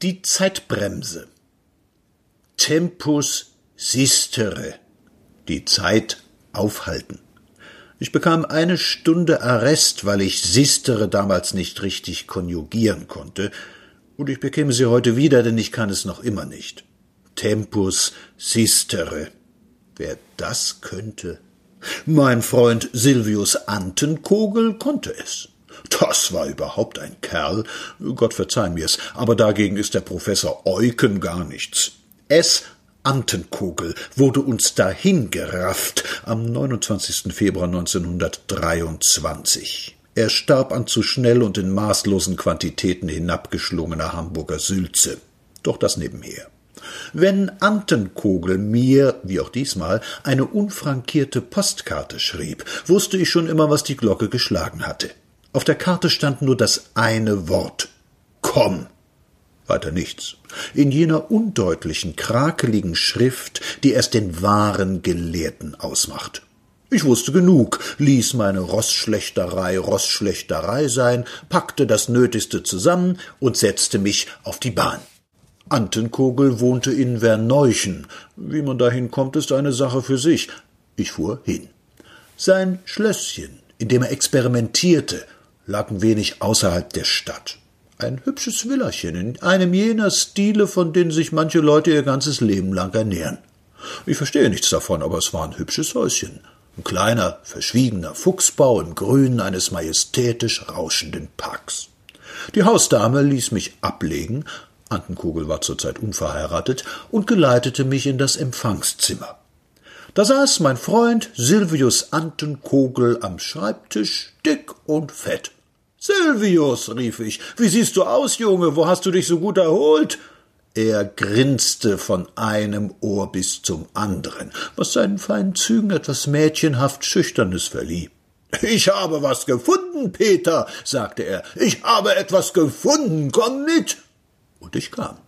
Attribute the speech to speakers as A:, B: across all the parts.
A: Die Zeitbremse. Tempus sistere. Die Zeit aufhalten. Ich bekam eine Stunde Arrest, weil ich sistere damals nicht richtig konjugieren konnte, und ich bekäme sie heute wieder, denn ich kann es noch immer nicht. Tempus sistere. Wer das könnte? Mein Freund Silvius Antenkogel konnte es. Das war überhaupt ein Kerl. Gott verzeih mir's, aber dagegen ist der Professor Eucken gar nichts. S. Antenkogel wurde uns dahin gerafft am 29. Februar 1923. Er starb an zu schnell und in maßlosen Quantitäten hinabgeschlungener Hamburger Sülze. Doch das nebenher. Wenn Antenkogel mir, wie auch diesmal, eine unfrankierte Postkarte schrieb, wusste ich schon immer, was die Glocke geschlagen hatte. Auf der Karte stand nur das eine Wort Komm. Weiter nichts. In jener undeutlichen, krakeligen Schrift, die erst den wahren Gelehrten ausmacht. Ich wusste genug, ließ meine Rossschlechterei Rossschlechterei sein, packte das Nötigste zusammen und setzte mich auf die Bahn. Antenkogel wohnte in Verneuchen. Wie man dahin kommt, ist eine Sache für sich. Ich fuhr hin. Sein Schlösschen, in dem er experimentierte, lag ein wenig außerhalb der Stadt. Ein hübsches Villerchen in einem jener Stile, von denen sich manche Leute ihr ganzes Leben lang ernähren. Ich verstehe nichts davon, aber es war ein hübsches Häuschen. Ein kleiner, verschwiegener Fuchsbau im Grünen eines majestätisch rauschenden Parks. Die Hausdame ließ mich ablegen, Antenkugel war zurzeit unverheiratet, und geleitete mich in das Empfangszimmer. Da saß mein Freund Silvius Antenkogel am Schreibtisch, dick und fett. Silvius, rief ich, wie siehst du aus, Junge, wo hast du dich so gut erholt? Er grinste von einem Ohr bis zum anderen, was seinen feinen Zügen etwas mädchenhaft Schüchternes verlieh. Ich habe was gefunden, Peter, sagte er. Ich habe etwas gefunden. Komm mit. Und ich kam.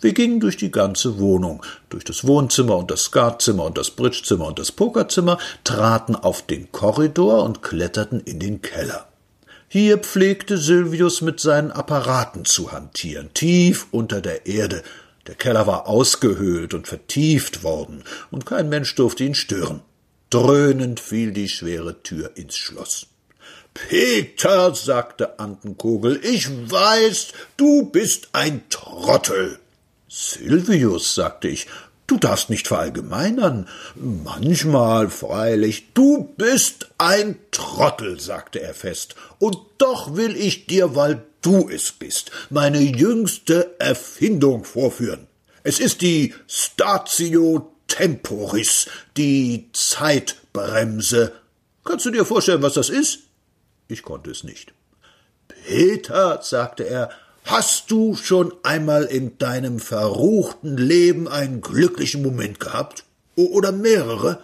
A: Wir gingen durch die ganze Wohnung, durch das Wohnzimmer und das Skatzimmer und das Bridgezimmer und das Pokerzimmer, traten auf den Korridor und kletterten in den Keller. Hier pflegte Silvius mit seinen Apparaten zu hantieren, tief unter der Erde. Der Keller war ausgehöhlt und vertieft worden, und kein Mensch durfte ihn stören. Dröhnend fiel die schwere Tür ins Schloss. Peter, sagte Antenkogel, ich weiß, du bist ein Trottel. Silvius, sagte ich, Du darfst nicht verallgemeinern. Manchmal, freilich. Du bist ein Trottel, sagte er fest. Und doch will ich dir, weil du es bist, meine jüngste Erfindung vorführen. Es ist die Statio Temporis, die Zeitbremse. Kannst du dir vorstellen, was das ist? Ich konnte es nicht. Peter, sagte er, Hast du schon einmal in deinem verruchten Leben einen glücklichen Moment gehabt? Oder mehrere?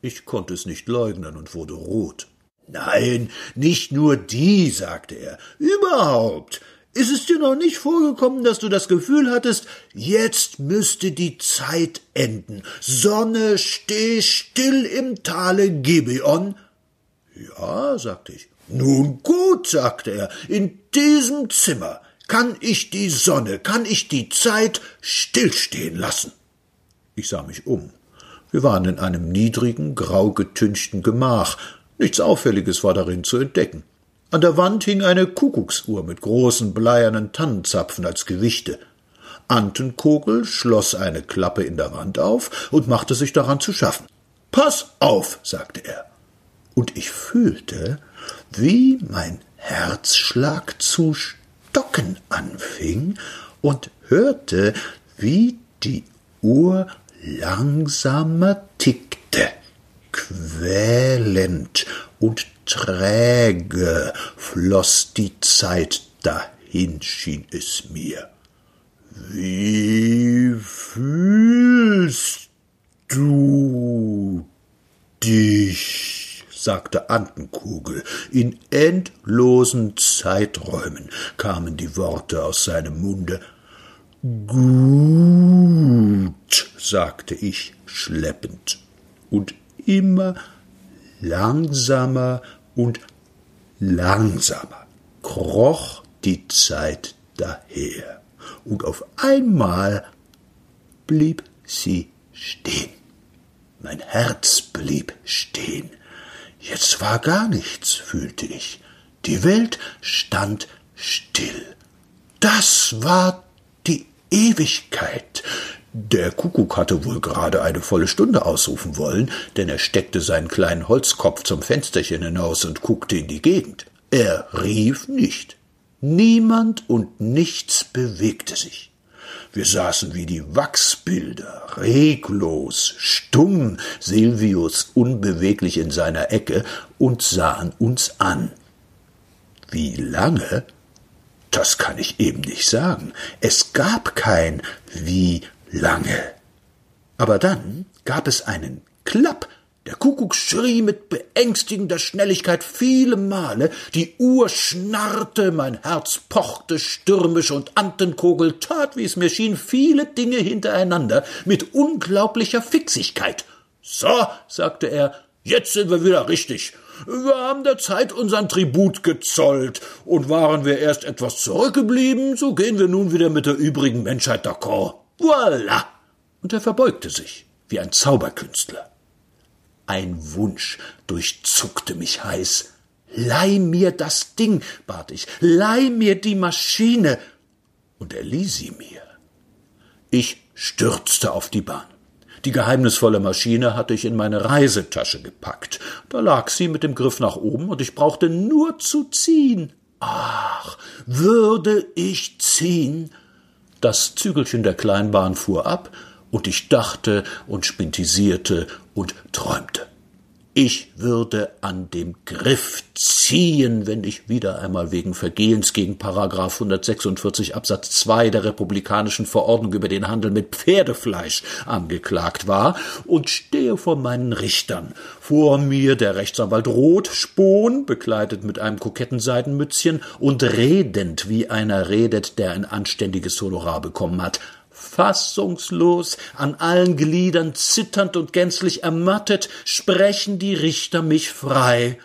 A: Ich konnte es nicht leugnen und wurde rot. Nein, nicht nur die, sagte er. Überhaupt. Ist es dir noch nicht vorgekommen, dass du das Gefühl hattest, jetzt müsste die Zeit enden. Sonne, steh still im Tale Gibeon? Ja, sagte ich. Nun gut, sagte er, in diesem Zimmer kann ich die Sonne, kann ich die Zeit stillstehen lassen? Ich sah mich um. Wir waren in einem niedrigen, grau getünchten Gemach. Nichts Auffälliges war darin zu entdecken. An der Wand hing eine Kuckucksuhr mit großen bleiernen Tannenzapfen als Gewichte. Antenkogel schloss eine Klappe in der Wand auf und machte sich daran zu schaffen. Pass auf, sagte er. Und ich fühlte, wie mein Herzschlag zu stocken anfing und hörte, wie die Uhr langsamer tickte. Quälend und träge floß die Zeit dahin, schien es mir. Wie fühlst du dich? Sagte Antenkugel. In endlosen Zeiträumen kamen die Worte aus seinem Munde. Gut, sagte ich schleppend, und immer langsamer und langsamer kroch die Zeit daher. und auf einmal blieb sie stehen. Mein Herz blieb stehen. Jetzt war gar nichts, fühlte ich. Die Welt stand still. Das war die Ewigkeit. Der Kuckuck hatte wohl gerade eine volle Stunde ausrufen wollen, denn er steckte seinen kleinen Holzkopf zum Fensterchen hinaus und guckte in die Gegend. Er rief nicht. Niemand und nichts bewegte sich. Wir saßen wie die Wachsbilder, reglos, stumm, Silvius unbeweglich in seiner Ecke und sahen uns an. Wie lange? Das kann ich eben nicht sagen. Es gab kein wie lange. Aber dann gab es einen Klapp der Kuckuck schrie mit beängstigender Schnelligkeit viele Male, die Uhr schnarrte, mein Herz pochte stürmisch und Antenkogel tat, wie es mir schien, viele Dinge hintereinander mit unglaublicher Fixigkeit. So, sagte er, jetzt sind wir wieder richtig. Wir haben der Zeit unseren Tribut gezollt, und waren wir erst etwas zurückgeblieben, so gehen wir nun wieder mit der übrigen Menschheit d'accord. Voilà! Und er verbeugte sich, wie ein Zauberkünstler. Ein Wunsch durchzuckte mich heiß. Leih mir das Ding, bat ich, leih mir die Maschine. Und er lieh sie mir. Ich stürzte auf die Bahn. Die geheimnisvolle Maschine hatte ich in meine Reisetasche gepackt. Da lag sie mit dem Griff nach oben und ich brauchte nur zu ziehen. Ach, würde ich ziehen? Das Zügelchen der Kleinbahn fuhr ab und ich dachte und spintisierte und träumte. Ich würde an dem Griff ziehen, wenn ich wieder einmal wegen Vergehens gegen Paragraph 146 Absatz 2 der republikanischen Verordnung über den Handel mit Pferdefleisch angeklagt war und stehe vor meinen Richtern. Vor mir der Rechtsanwalt Rothspon, bekleidet mit einem koketten Seidenmützchen und redend, wie einer redet, der ein anständiges Honorar bekommen hat fassungslos, an allen Gliedern zitternd und gänzlich ermattet, sprechen die Richter mich frei.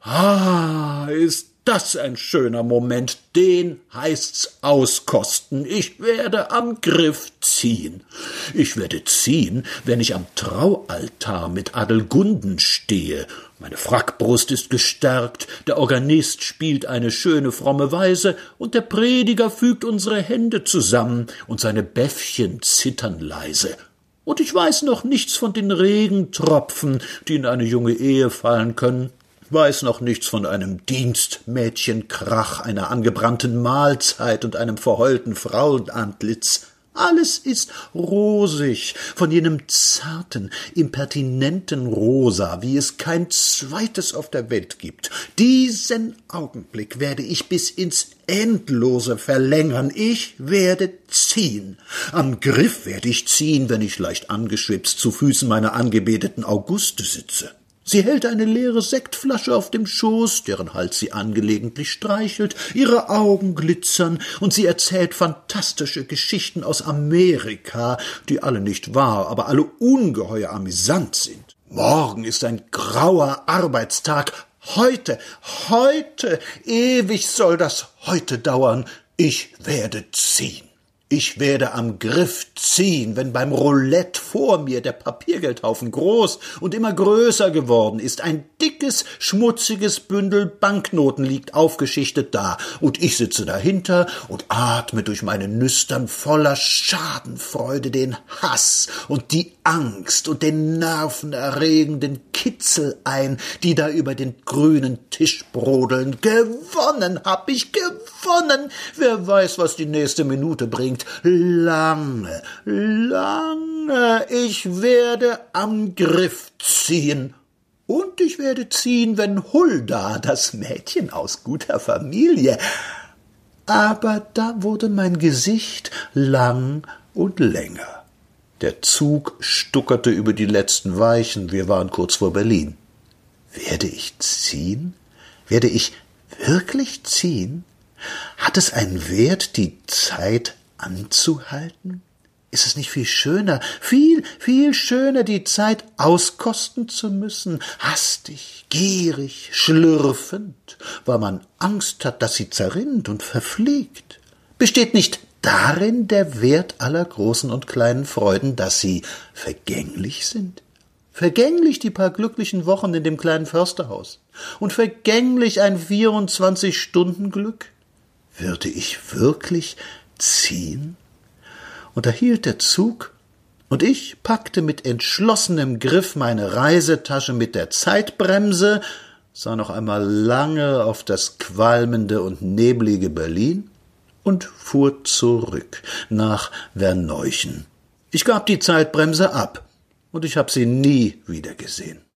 A: Ah, ist das ein schöner Moment, den heißt's auskosten. Ich werde am Griff ziehen. Ich werde ziehen, wenn ich am Traualtar mit Adelgunden stehe meine Frackbrust ist gestärkt, der Organist spielt eine schöne fromme Weise, und der Prediger fügt unsere Hände zusammen, und seine Bäffchen zittern leise. Und ich weiß noch nichts von den Regentropfen, die in eine junge Ehe fallen können, weiß noch nichts von einem Dienstmädchenkrach, einer angebrannten Mahlzeit und einem verheulten Frauenantlitz. Alles ist rosig, von jenem zarten, impertinenten Rosa, wie es kein zweites auf der Welt gibt. Diesen Augenblick werde ich bis ins Endlose verlängern. Ich werde ziehen. Am Griff werde ich ziehen, wenn ich leicht angeschwipst zu Füßen meiner angebeteten Auguste sitze. Sie hält eine leere Sektflasche auf dem Schoß, deren Hals sie angelegentlich streichelt, ihre Augen glitzern, und sie erzählt fantastische Geschichten aus Amerika, die alle nicht wahr, aber alle ungeheuer amüsant sind. Morgen ist ein grauer Arbeitstag. Heute, heute, ewig soll das heute dauern. Ich werde ziehen. Ich werde am Griff ziehen, wenn beim Roulette vor mir der Papiergeldhaufen groß und immer größer geworden ist. Ein dickes, schmutziges Bündel Banknoten liegt aufgeschichtet da, und ich sitze dahinter und atme durch meine Nüstern voller Schadenfreude den Hass und die Angst und den nervenerregenden Kitzel ein, die da über den grünen Tisch brodeln. Gewonnen hab ich gewonnen. Wer weiß, was die nächste Minute bringt denkt, lange, lange, ich werde am Griff ziehen. Und ich werde ziehen, wenn Hulda, das Mädchen aus guter Familie. Aber da wurde mein Gesicht lang und länger. Der Zug stuckerte über die letzten Weichen, wir waren kurz vor Berlin. Werde ich ziehen? Werde ich wirklich ziehen? Hat es einen Wert, die Zeit anzuhalten? Ist es nicht viel schöner, viel, viel schöner, die Zeit auskosten zu müssen, hastig, gierig, schlürfend, weil man Angst hat, dass sie zerrinnt und verfliegt? Besteht nicht darin der Wert aller großen und kleinen Freuden, dass sie vergänglich sind? Vergänglich die paar glücklichen Wochen in dem kleinen Försterhaus und vergänglich ein 24-Stunden-Glück? Würde ich wirklich ziehen? Und da hielt der Zug, und ich packte mit entschlossenem Griff meine Reisetasche mit der Zeitbremse, sah noch einmal lange auf das qualmende und neblige Berlin und fuhr zurück nach Verneuchen. Ich gab die Zeitbremse ab, und ich hab sie nie wieder gesehen.